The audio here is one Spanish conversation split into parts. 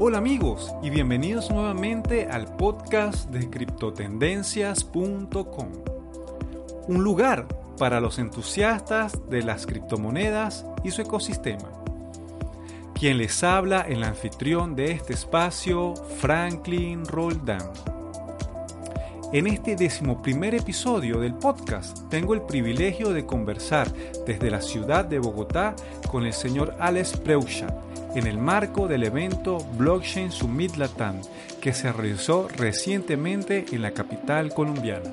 Hola amigos y bienvenidos nuevamente al podcast de criptotendencias.com. Un lugar para los entusiastas de las criptomonedas y su ecosistema. Quien les habla el anfitrión de este espacio, Franklin Roldán. En este decimoprimer episodio del podcast tengo el privilegio de conversar desde la ciudad de Bogotá con el señor Alex Preuchat, en el marco del evento Blockchain Summit Latam que se realizó recientemente en la capital colombiana.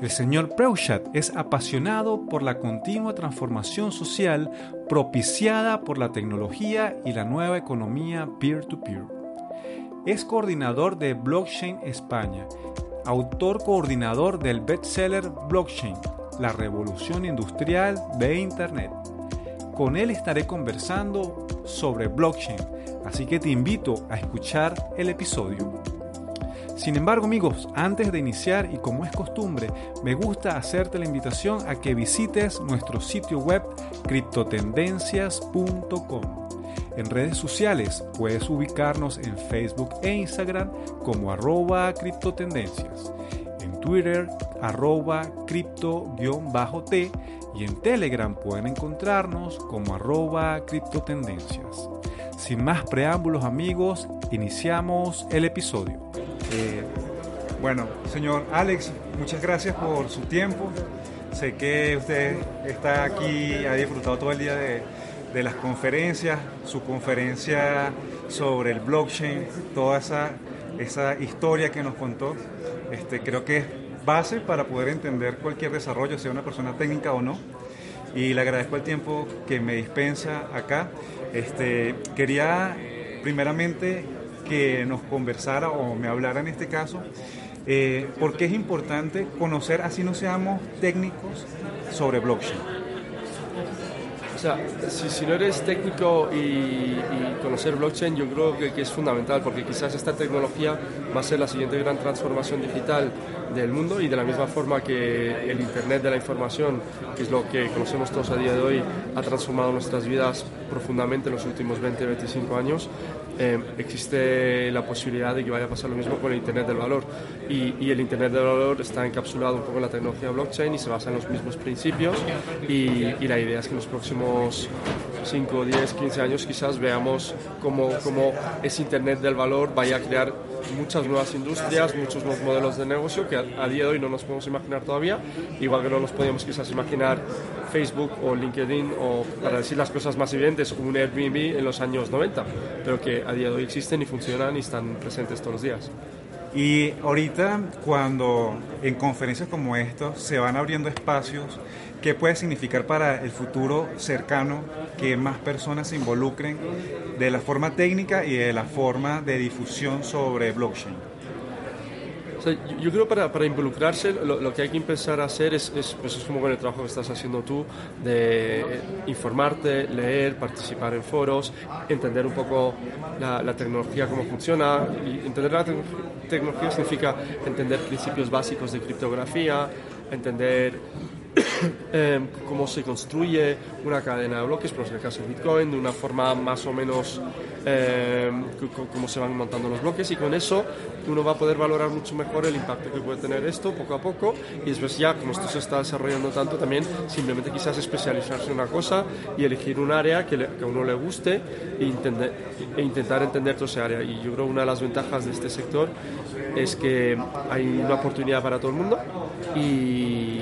El señor Preuchat es apasionado por la continua transformación social propiciada por la tecnología y la nueva economía peer-to-peer. Es coordinador de Blockchain España, autor coordinador del bestseller Blockchain, la revolución industrial de Internet. Con él estaré conversando sobre blockchain, así que te invito a escuchar el episodio. Sin embargo, amigos, antes de iniciar y como es costumbre, me gusta hacerte la invitación a que visites nuestro sitio web criptotendencias.com. En redes sociales puedes ubicarnos en Facebook e Instagram como arroba criptotendencias, en Twitter arroba cripto-t y en Telegram pueden encontrarnos como arroba criptotendencias. Sin más preámbulos amigos, iniciamos el episodio. Eh, bueno, señor Alex, muchas gracias por su tiempo. Sé que usted está aquí, ha disfrutado todo el día de, las conferencias, su conferencia sobre el blockchain, toda esa, esa historia que nos contó. Este, creo que es base para poder entender cualquier desarrollo, sea una persona técnica o no. Y le agradezco el tiempo que me dispensa acá. Este, quería primeramente que nos conversara o me hablara en este caso, eh, porque es importante conocer, así no seamos técnicos, sobre blockchain. Sea, si, no eres técnico y, conocer blockchain, yo creo que, que, es fundamental, porque quizás esta tecnología va a ser la siguiente gran transformación digital del mundo y de la misma forma que el Internet de la información, que es lo que conocemos todos a día de hoy, ha transformado nuestras vidas profundamente en los últimos 20-25 años, eh, existe la posibilidad de que vaya a pasar lo mismo con el Internet del valor. Y, y, el Internet del valor está encapsulado un poco en la tecnología blockchain y se basa en los mismos principios y, y la idea es que en los próximos 5, 10, 15 años quizás veamos cómo, cómo ese Internet del valor vaya a crear muchas nuevas industrias, muchos nuevos modelos de negocio que a, a, día de hoy no nos podemos imaginar todavía, igual que no nos podíamos quizás imaginar Facebook o LinkedIn o, para decir las cosas más evidentes, un Airbnb en los años 90, pero que a día de hoy existen y funcionan y están presentes todos los días. Y ahorita cuando en conferencias como esta se van abriendo espacios, ¿qué puede significar para el futuro cercano que más personas se involucren de la forma técnica y de la forma de difusión sobre blockchain? O yo, creo para, para involucrarse lo, que hay que empezar a hacer es, es, pues es como con el trabajo que estás haciendo tú, de informarte, leer, participar en foros, entender un poco la, la tecnología, cómo funciona. Entender la te tecnología significa entender principios básicos de criptografía, entender eh, cómo se construye una cadena de bloques, por en el caso de Bitcoin, de una forma más o menos eh, cómo se van montando los bloques y con eso uno va a poder valorar mucho mejor el impacto que puede tener esto poco a poco y después ya como esto se está desarrollando tanto también simplemente quizás especializarse en una cosa y elegir un área que, le, que a uno le guste e, e intentar entender toda esa área. Y yo creo una de las ventajas de este sector es que hay una oportunidad para todo el mundo y,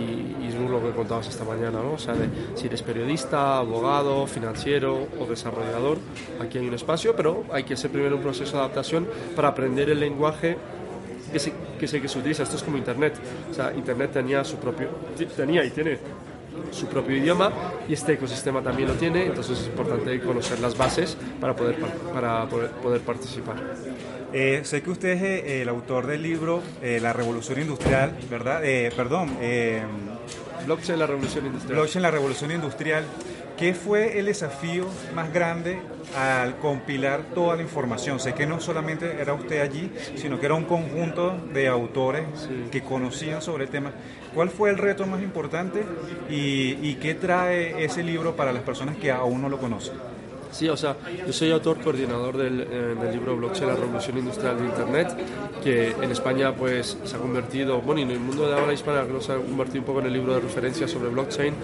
que contabas esta mañana, ¿no? O sea, de, si eres periodista, abogado, financiero o desarrollador, aquí hay un espacio, pero hay que hacer primero un proceso de adaptación para aprender el lenguaje que se, que se, que se utiliza. Esto es como Internet. O sea, Internet tenía su propio, tenía y tiene su propio idioma y este ecosistema también lo tiene, entonces es importante conocer las bases para poder, para poder, poder participar. Eh, sé que usted es eh, el autor del libro eh, La Revolución Industrial, ¿verdad? perdón. Blockchain, la Revolución Industrial. Blockchain, la Revolución Industrial. ¿Qué fue el desafío más grande al compilar toda la información? Sé que no solamente era usted allí, sino que era un conjunto de autores sí. que conocían sobre el tema. ¿Cuál fue el reto más importante y, y, qué trae ese libro para las personas que aún no lo conocen? Sí, o sea, yo soy autor coordinador del, eh, del, libro Blockchain, la revolución industrial de Internet, que en España pues se ha convertido, bueno, y en el mundo de habla hispana creo se ha convertido un poco en el libro de referencia sobre blockchain.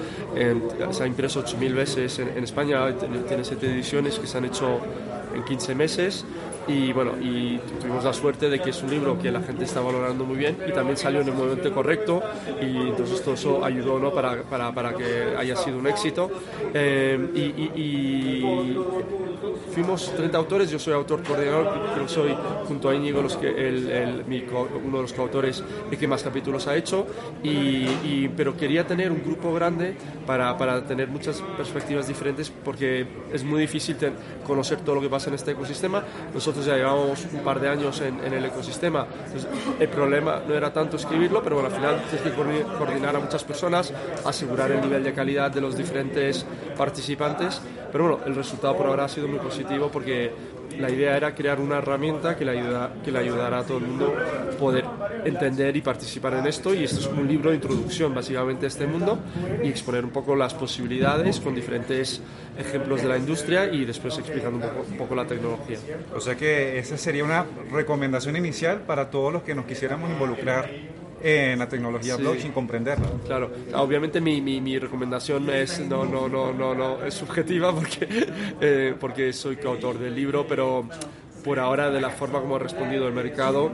se ha impreso 8.000 veces en, en España, tiene 7 ediciones que se han hecho en 15 meses y bueno, y tuvimos la suerte de que es un libro que la gente está valorando muy bien y también salió en el momento correcto y entonces todo eso ayudó ¿no? para, para, para que haya sido un éxito. Eh, fuimos 30 autores, yo soy autor coordinador, que soy junto a Íñigo los que, el, el, uno de los coautores y que más capítulos ha hecho, y, pero quería tener un grupo grande para, para, tener muchas perspectivas diferentes porque es muy difícil conocer todo lo que pasa en este ecosistema. Nosotros ya llevamos un par de años en, el ecosistema. el problema no era tanto escribirlo, pero bueno, al final tienes que coordinar a muchas personas, asegurar el nivel de calidad de los diferentes participantes. Pero bueno, el resultado por ahora ha sido muy positivo porque la idea era crear una herramienta que le, ayuda, que le ayudara a todo el mundo poder entender y participar en esto. Y esto es un libro de introducción básicamente a este mundo y exponer un poco las posibilidades con diferentes ejemplos de la industria y después explicando un poco, un poco la tecnología. O sea que esa sería una recomendación inicial para todos los que nos quisiéramos involucrar en la tecnología blockchain, comprenderla. Claro, obviamente mi, mi, mi, recomendación es, no, no, no, no, no, es subjetiva porque, eh, porque soy coautor del libro, pero por ahora de la forma como ha respondido el mercado,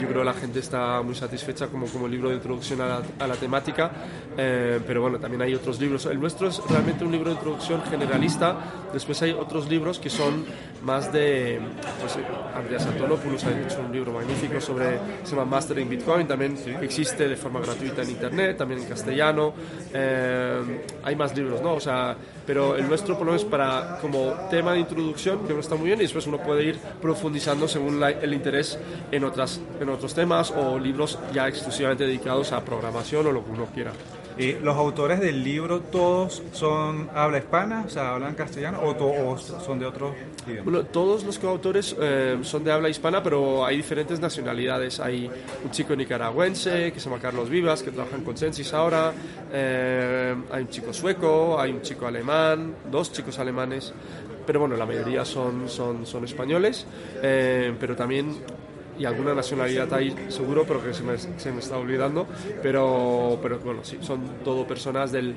yo creo que la gente está muy satisfecha como, como libro de introducción a la, a la temática, eh, pero bueno, también hay otros libros. El nuestro es realmente un libro de introducción generalista, después hay otros libros que son más de, pues Andreas Antonopoulos ha hecho un libro magnífico sobre, se llama Mastering Bitcoin, también existe de forma gratuita en Internet, también en castellano, eh, hay más libros, ¿no? O sea, pero el nuestro por lo menos para como tema de introducción, que no está muy bien, y después uno puede ir profundizando según el interés en, otras, en otros temas o libros ya exclusivamente dedicados a programación o lo que uno quiera. ¿Y los autores del libro todos son habla hispana, o sea, hablan castellano o, son de otros idiomas? Bueno, todos los coautores eh, son de habla hispana, pero hay diferentes nacionalidades. Hay un chico nicaragüense que se llama Carlos Vivas, que trabaja en Consensus ahora. Eh, hay un chico sueco, hay un chico alemán, dos chicos alemanes pero bueno, la mayoría son, son, son españoles, eh, pero también y alguna nacionalidad ahí seguro, pero que se me, se me está olvidando. Pero, pero bueno, sí, son todo personas del...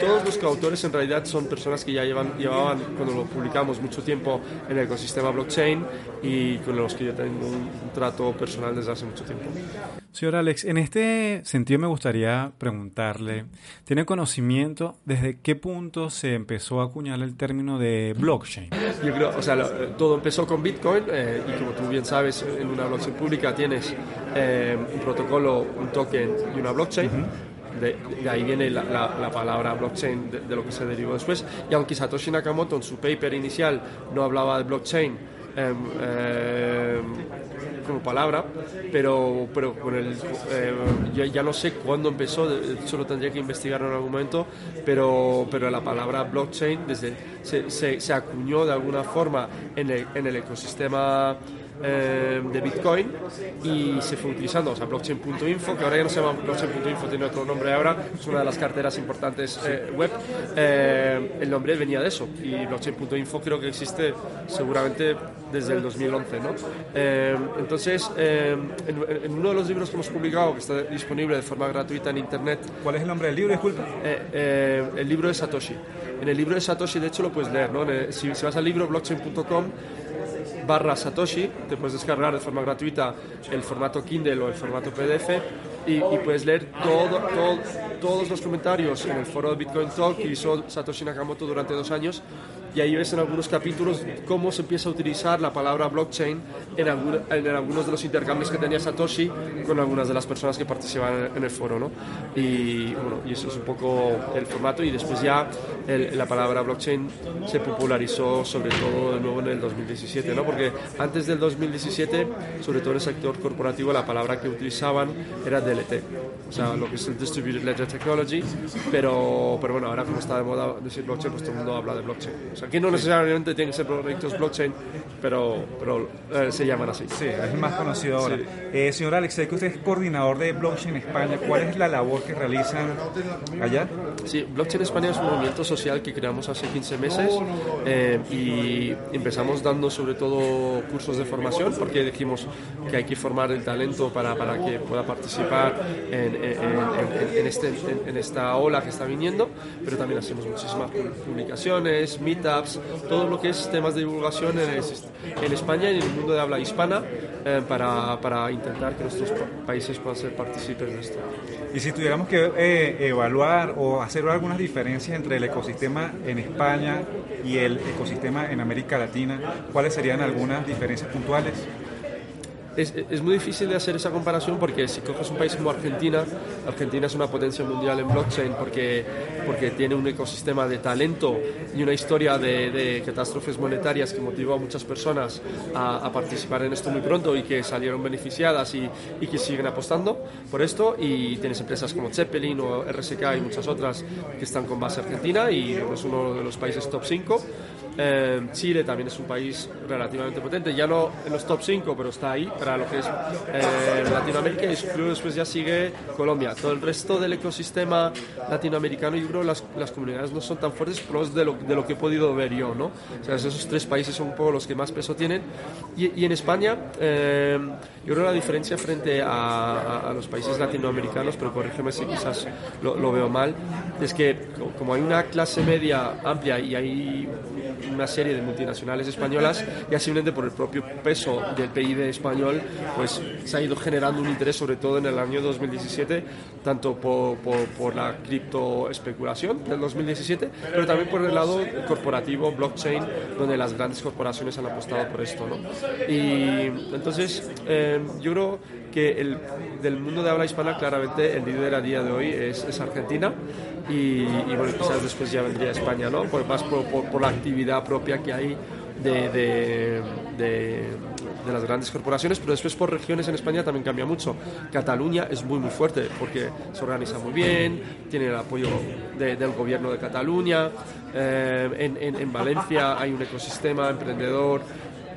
todos los coautores en realidad son personas que ya llevan, llevaban, cuando lo publicamos, mucho tiempo en el ecosistema blockchain y con los que yo tengo un, trato personal desde hace mucho tiempo. Señor Alex, en este sentido me gustaría preguntarle, ¿tiene conocimiento desde qué punto se empezó a acuñar el término de blockchain? Yo creo, o sea, todo empezó con Bitcoin eh, y como tú bien sabes, en una blockchain pública tienes eh, un protocolo, un token y una blockchain. De, ahí viene la, la, palabra blockchain, de, lo que se derivó después. Y aunque Satoshi Nakamoto en su paper inicial no hablaba de blockchain em, em, como palabra, pero, pero con el, eh, ya, no sé cuándo empezó, solo tendría que investigar en algún momento, pero, pero la palabra blockchain desde, se, se, se acuñó de alguna forma en el, en el ecosistema eh, de Bitcoin y se fue utilizando, o sea, blockchain.info, que ahora ya no se llama blockchain.info, tiene otro nombre ahora, es una de las carteras importantes eh, web. Eh, el nombre venía de eso y blockchain.info creo que existe seguramente desde el 2011, ¿no? entonces, en, uno de los libros que hemos publicado, que está disponible de forma gratuita en internet. ¿Cuál es el nombre del libro? Disculpa. el libro de Satoshi. En el libro de Satoshi, de hecho, lo puedes leer, ¿no? Si, si vas al libro blockchain.com, barra Satoshi, te puedes descargar de forma gratuita el formato Kindle o el formato PDF y, puedes leer todo, todo, todos los comentarios en el foro de Bitcoin Talk que hizo Satoshi Nakamoto durante dos años y ahí ves en algunos capítulos cómo se empieza a utilizar la palabra blockchain en, en algunos de los intercambios que tenía Satoshi con algunas de las personas que participaban en el foro. ¿no? Y, bueno, y eso es un poco el formato y después ya la palabra blockchain se popularizó sobre todo de nuevo en el 2017, ¿no? porque antes del 2017, sobre todo en el sector corporativo, la palabra que utilizaban era DLT, o sea, lo que es el Distributed Ledger Technology, pero, pero bueno, ahora como está de moda decir blockchain, pues todo el mundo habla de blockchain aquí no necesariamente tienen que ser proyectos blockchain, pero, pero eh, se llaman así. Sí, es más conocido ahora. Eh, señor Alex, sé que usted es coordinador de blockchain España. ¿Cuál es la labor que realizan allá? Sí, Blockchain España es un movimiento social que creamos hace 15 meses eh, y empezamos dando sobre todo cursos de formación porque dijimos que hay que formar el talento para, para que pueda participar en, en, este, en, esta ola que está viniendo, pero también hacemos muchísimas publicaciones, meetups, todo lo que es temas de divulgación en, España y en el mundo de habla hispana eh, para, para, intentar que nuestros países puedan ser partícipes de esto. Y si tuviéramos que eh, evaluar o hacer algunas diferencias entre el ecosistema en España y el ecosistema en América Latina, ¿cuáles serían algunas diferencias puntuales? Es, es, muy difícil de hacer esa comparación porque si coges un país como Argentina, Argentina es una potencia mundial en blockchain porque, porque tiene un ecosistema de talento y una historia de, de catástrofes monetarias que motivó a muchas personas a, a, participar en esto muy pronto y que salieron beneficiadas y, y, que siguen apostando por esto. Y tienes empresas como Zeppelin o RSK y muchas otras que están con base argentina y es uno de los países top 5. Eh, Chile también es un país relativamente potente, ya no en los top 5, pero está ahí para lo que es eh, Latinoamérica y después ya sigue Colombia. Todo el resto del ecosistema latinoamericano, creo las, las comunidades no son tan fuertes pero de lo, de lo que he podido ver yo, ¿no? O sea, esos tres países son un poco los que más peso tienen. Y, y en España, eh, yo creo la diferencia frente a, a, los países latinoamericanos, pero corrígeme si quizás lo, lo veo mal, es que como hay una clase media amplia y hay una serie de multinacionales españolas y simplemente por el propio peso del PIB español pues se ha ido generando un interés sobre todo en el año 2017 tanto por, por, la del 2017 pero también por el lado corporativo blockchain donde las grandes corporaciones han apostado por esto ¿no? y entonces eh, yo creo que el, del mundo de habla hispana claramente el líder a día de hoy es, es Argentina y, bueno, quizás después ya vendría España, ¿no? Por, más por, por, la actividad propia que hay de, de, de, de, las grandes corporaciones, pero después por regiones en España también cambia mucho. Cataluña es muy muy fuerte porque se organiza muy bien, tiene el apoyo del gobierno de Cataluña, eh, en, en, en Valencia hay un ecosistema emprendedor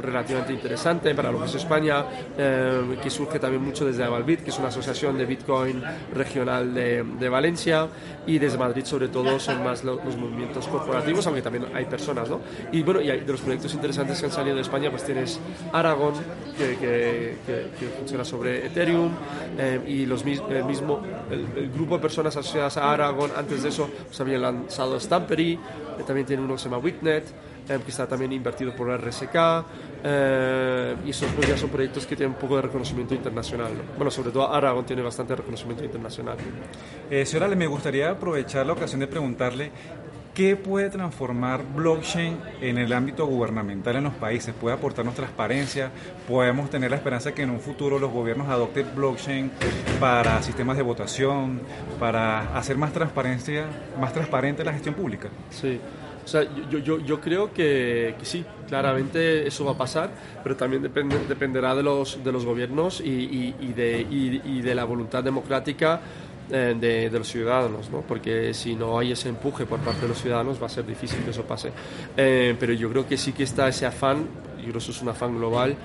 relativamente interesante para lo que es España, eh, que surge también mucho desde Avalbit, que es una asociación de Bitcoin regional de, de Valencia, y desde Madrid sobre todo son más los, los, movimientos corporativos, aunque también hay personas, ¿no? Y bueno, y hay, de los proyectos interesantes que han salido de España, pues tienes Aragon, que, que, que, que funciona sobre Ethereum, eh, y los el mismo, el, el, grupo de personas asociadas a Aragon, antes de eso, pues habían lanzado Stampery, eh, también tiene uno que se llama Witnet, eh, que está también invertido por RSK, eh, y esos pues, ya son proyectos que tienen un poco de reconocimiento internacional. ¿no? Bueno, sobre todo Aragon tiene bastante reconocimiento internacional. Eh, señora, me gustaría aprovechar la ocasión de preguntarle ¿Qué puede transformar blockchain en el ámbito gubernamental en los países? ¿Puede aportarnos transparencia? ¿Podemos tener la esperanza que en un futuro los gobiernos adopten blockchain para sistemas de votación, para hacer más transparencia, más transparente la gestión pública? Sí. O sea, yo, yo, yo creo que, sí, claramente eso va a pasar, pero también depende, dependerá de los, de los gobiernos y, y, de, y, de la voluntad democrática eh, de, los ciudadanos, ¿no? porque si no hay ese empuje por parte de los ciudadanos va a ser difícil que eso pase. Eh, pero yo creo que sí que está ese afán, yo creo que eso es un afán global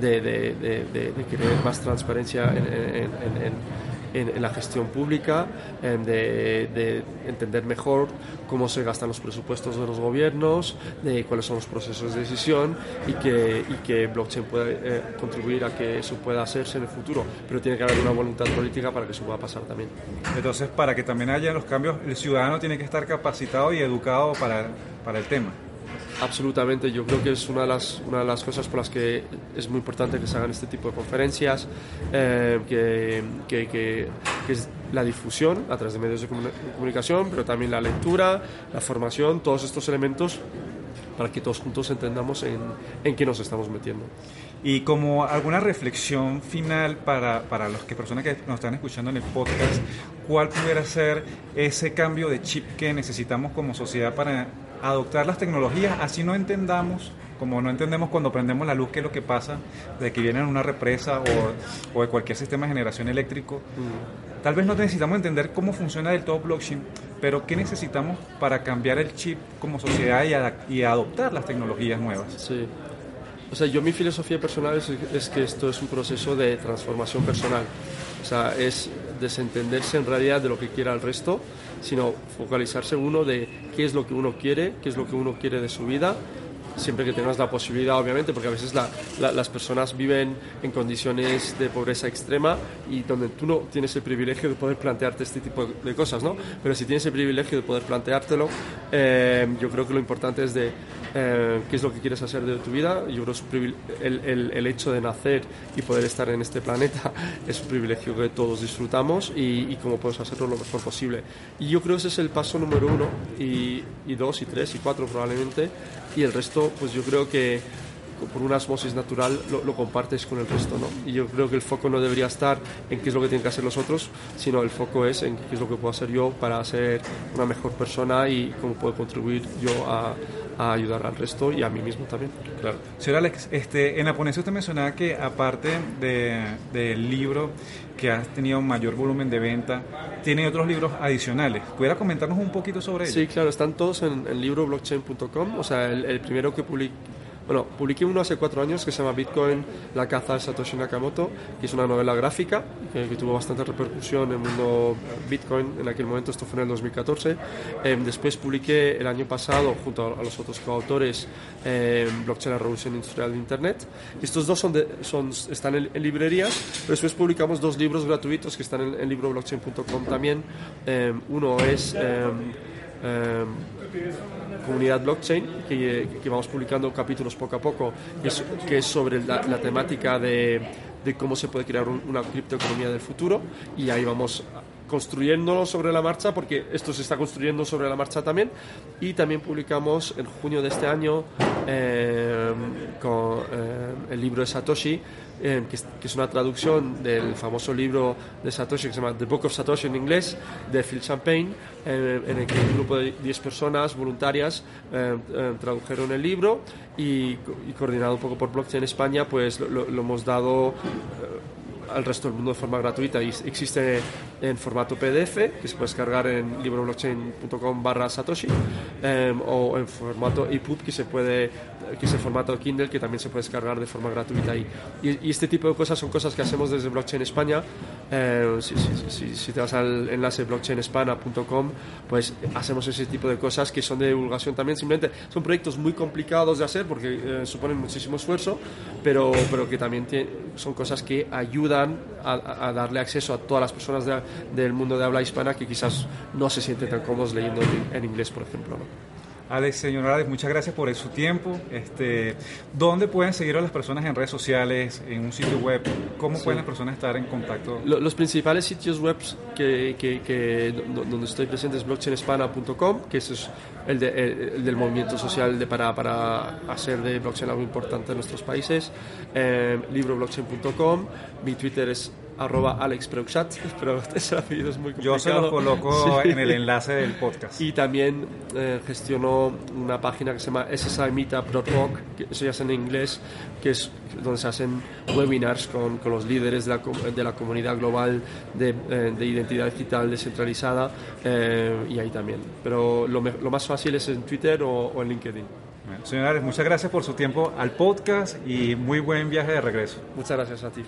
de, de, de querer más transparencia en, en, en, en, en la gestión pública, de, de, entender mejor cómo se gastan los presupuestos de los gobiernos, de cuáles son los procesos de decisión y que, y que blockchain puede eh, contribuir a que eso pueda hacerse en el futuro. Pero tiene que haber una voluntad política para que eso pueda pasar también. Entonces, para que también haya los cambios, el ciudadano tiene que estar capacitado y educado para, para el tema. Absolutamente, yo creo que es una de, las, una de las cosas por las que es muy importante que se hagan este tipo de conferencias, eh, que, que, que, que, es la difusión a través de medios de comunicación, pero también la lectura, la formación, todos estos elementos para que todos juntos entendamos en, en qué nos estamos metiendo. Y como alguna reflexión final para, para los que personas que nos están escuchando en el podcast, ¿cuál pudiera ser ese cambio de chip que necesitamos como sociedad para adoptar las tecnologías, así no entendamos, como no entendemos cuando prendemos la luz qué es lo que pasa, de que viene en una represa o, o de cualquier sistema de generación eléctrico. Mm. Tal vez no necesitamos entender cómo funciona del todo blockchain, pero qué necesitamos para cambiar el chip como sociedad y, y adoptar las tecnologías nuevas. Sí. O sea, yo mi filosofía personal es, es, que esto es un proceso de transformación personal. O sea, es desentenderse en realidad de lo que quiera el resto, sino focalizarse uno de qué es lo que uno quiere, qué es lo que uno quiere de su vida siempre que tengas la posibilidad, obviamente, porque a veces las personas viven en condiciones de pobreza extrema y donde tú no tienes el privilegio de poder plantearte este tipo de cosas, ¿no? Pero si tienes el privilegio de poder planteártelo, eh, yo creo que lo importante es de eh, qué es lo que quieres hacer de tu vida. Yo creo que el, el, el, hecho de nacer y poder estar en este planeta es un privilegio que todos disfrutamos y, y cómo puedes hacerlo lo mejor posible. Y yo creo que ese es el paso número uno y, y dos y tres y cuatro probablemente y el resto pues yo creo que por una osmosis natural lo, compartes con el resto, ¿no? Y yo creo que el foco no debería estar en qué es lo que tienen que hacer los otros, sino el foco es en qué es lo que puedo hacer yo para ser una mejor persona y cómo puedo contribuir yo a, ayudar al resto y a mí mismo también. Claro. Señor Alex, este, en la ponencia usted mencionaba que aparte del libro que ha tenido mayor volumen de venta, tiene otros libros adicionales. ¿Pudiera comentarnos un poquito sobre ellos? Sí, claro, están todos en el libro blockchain.com. O sea, el, el primero que publiqué bueno, publiqué uno hace cuatro años que se llama Bitcoin, la caza de Satoshi Nakamoto, que es una novela gráfica que, tuvo bastante repercusión en el mundo Bitcoin en aquel momento, esto fue en el 2014. Em, después publiqué el año pasado, junto a, los otros coautores, eh, Blockchain, la revolución industrial de Internet. Estos dos son, están en, librerías, pero después publicamos dos libros gratuitos que están en, en libroblockchain.com también. uno es comunidad blockchain, que, vamos publicando capítulos poco a poco, que es, sobre la, temática de, cómo se puede crear una criptoeconomía del futuro, y ahí vamos construyéndolo sobre la marcha, porque esto se está construyendo sobre la marcha también. Y también publicamos en junio de este año eh, con eh, el libro de Satoshi, eh, que, es, una traducción del famoso libro de Satoshi que se llama The Book of Satoshi en inglés, de Phil Champagne, en el que un grupo de 10 personas voluntarias tradujeron el libro y, coordinado un poco por Blockchain España, pues lo hemos dado al resto del mundo de forma gratuita y existe en formato PDF que se puede descargar en libroblockchain.com barra Satoshi em, o en formato EPUB que se puede que es el formato Kindle que también se puede descargar de forma gratuita y, y, este tipo de cosas son cosas que hacemos desde Blockchain España em, si, si, si, te vas al enlace blockchainespana.com pues hacemos ese tipo de cosas que son de divulgación también simplemente son proyectos muy complicados de hacer porque eh, suponen muchísimo esfuerzo pero, pero que también son cosas que ayudan a, darle acceso a todas las personas del mundo de habla hispana que quizás no se sienten tan cómodos leyendo en, inglés, por ejemplo. Alex, señor Alex, muchas gracias por su tiempo. Este, ¿Dónde pueden seguir a las personas en redes sociales, en un sitio web? ¿Cómo pueden las personas estar en contacto? Los, principales sitios web que, que, donde estoy presente es blockchainespana.com, que es el, del movimiento social de para, para hacer de blockchain algo importante en nuestros países. Eh, libroblockchain.com, mi Twitter es arroba Alex pero ese apellido es muy complicado. Yo se lo coloco en el enlace del podcast. Y también eh, gestionó una página que se llama ssimeetup.org, que eso ya es en inglés, que es donde se hacen webinars con, con los líderes de la, de la comunidad global de, eh, de, identidad digital descentralizada, eh, y ahí también. Pero lo, lo, más fácil es en Twitter o, o en LinkedIn. Bueno, señores, muchas gracias por su tiempo al podcast y muy buen viaje de regreso. Muchas gracias a ti,